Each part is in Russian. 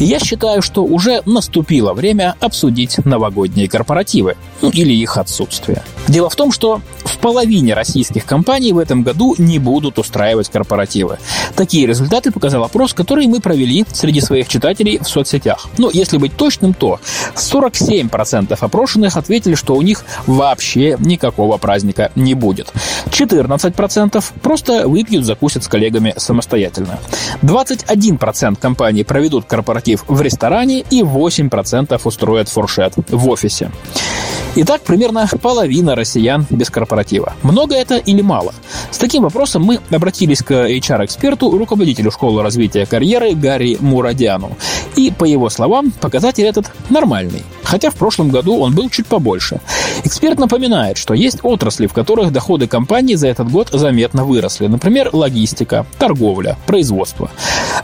Я считаю, что уже наступило время обсудить новогодние корпоративы, ну или их отсутствие. Дело в том, что в половине российских компаний в этом году не будут устраивать корпоративы. Такие результаты показал опрос, который мы провели среди своих читателей в соцсетях. Но если быть точным, то 47% опрошенных ответили, что у них вообще никакого праздника не будет. 14% просто выпьют, закусят с коллегами самостоятельно. 21% компаний проведут корпоратив в ресторане и 8% устроят фуршет в офисе. Итак, примерно половина россиян без корпоратива. Много это или мало? С таким вопросом мы обратились к HR-эксперту, руководителю школы развития карьеры Гарри Мурадяну. И, по его словам, показатель этот нормальный. Хотя в прошлом году он был чуть побольше. Эксперт напоминает, что есть отрасли, в которых доходы компании за этот год заметно выросли. Например, логистика, торговля, производство.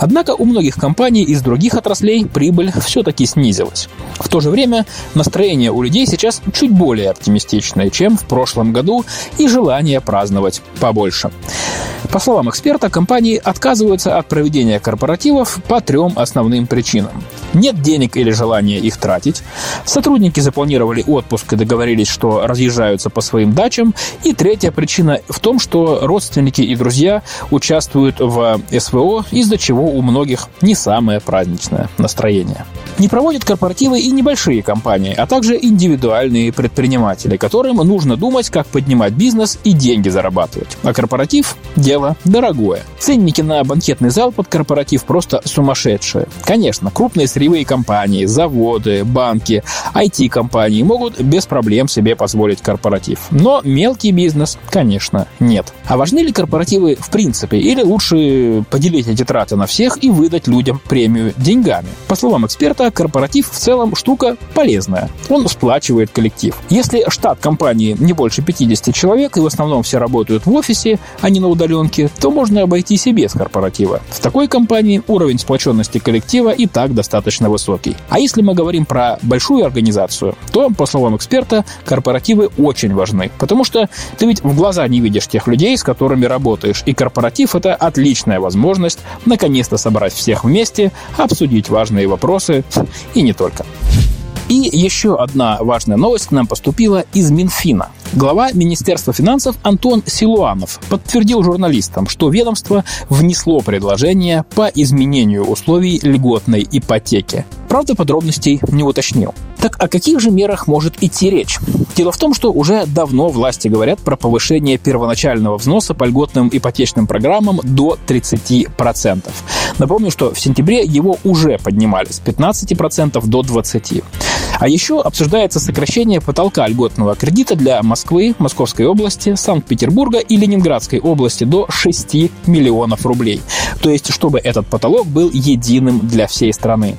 Однако у многих компаний из других отраслей прибыль все-таки снизилась. В то же время настроение у людей сейчас чуть более оптимистичное, чем в прошлом году, и желание праздновать побольше. По словам эксперта, компании отказываются от проведения корпоративов по трем основным причинам. Нет денег или желания их тратить, сотрудники запланировали отпуск и договорились, что разъезжаются по своим дачам, и третья причина в том, что родственники и друзья участвуют в СВО, из-за чего у многих не самое праздничное настроение. Не проводят корпоративы и небольшие компании, а также индивидуальные предприниматели, которым нужно думать, как поднимать бизнес и деньги зарабатывать. А корпоратив – дело дорогое. Ценники на банкетный зал под корпоратив просто сумасшедшие. Конечно, крупные сырьевые компании, заводы, банки, IT-компании могут без проблем себе позволить корпоратив. Но мелкий бизнес, конечно, нет. А важны ли корпоративы в принципе? Или лучше поделить эти траты на всех и выдать людям премию деньгами? По словам эксперта, корпоратив в целом штука полезная. Он сплачивает коллектив. Если штат компании не больше 50 человек и в основном все работают в офисе, а не на удаленке, то можно обойтись и без корпоратива. В такой компании уровень сплоченности коллектива и так достаточно высокий. А если мы говорим про большую организацию, то, по словам эксперта, корпоративы очень важны. Потому что ты ведь в глаза не видишь тех людей, с которыми работаешь. И корпоратив — это отличная возможность наконец-то собрать всех вместе, обсудить важные вопросы и не только. И еще одна важная новость к нам поступила из Минфина. Глава Министерства финансов Антон Силуанов подтвердил журналистам, что ведомство внесло предложение по изменению условий льготной ипотеки. Правда, подробностей не уточнил. Так о каких же мерах может идти речь? Дело в том, что уже давно власти говорят про повышение первоначального взноса по льготным ипотечным программам до 30%. Напомню, что в сентябре его уже поднимали с 15% до 20%. А еще обсуждается сокращение потолка льготного кредита для Москвы, Московской области, Санкт-Петербурга и Ленинградской области до 6 миллионов рублей. То есть, чтобы этот потолок был единым для всей страны.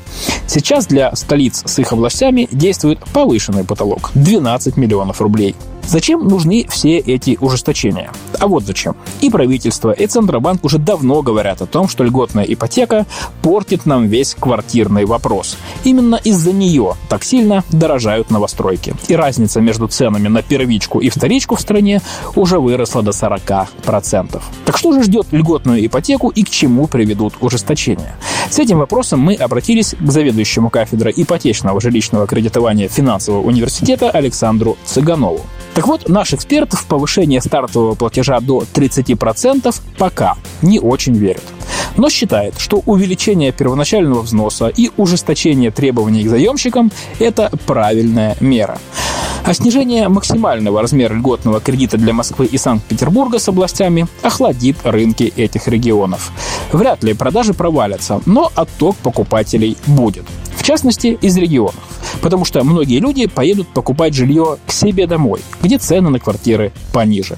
Сейчас для столиц с их областями действует повышенный потолок – 12 миллионов рублей. Зачем нужны все эти ужесточения? А вот зачем. И правительство, и Центробанк уже давно говорят о том, что льготная ипотека портит нам весь квартирный вопрос. Именно из-за нее так сильно дорожают новостройки. И разница между ценами на первичку и вторичку в стране уже выросла до 40%. Так что же ждет льготную ипотеку и к чему приведут ужесточения? С этим вопросом мы обратились к заведующему кафедрой ипотечного жилищного кредитования финансового университета Александру Цыганову. Так вот, наш эксперт в повышение стартового платежа до 30% пока не очень верит но считает, что увеличение первоначального взноса и ужесточение требований к заемщикам – это правильная мера. А снижение максимального размера льготного кредита для Москвы и Санкт-Петербурга с областями охладит рынки этих регионов. Вряд ли продажи провалятся, но отток покупателей будет. В частности, из регионов потому что многие люди поедут покупать жилье к себе домой, где цены на квартиры пониже.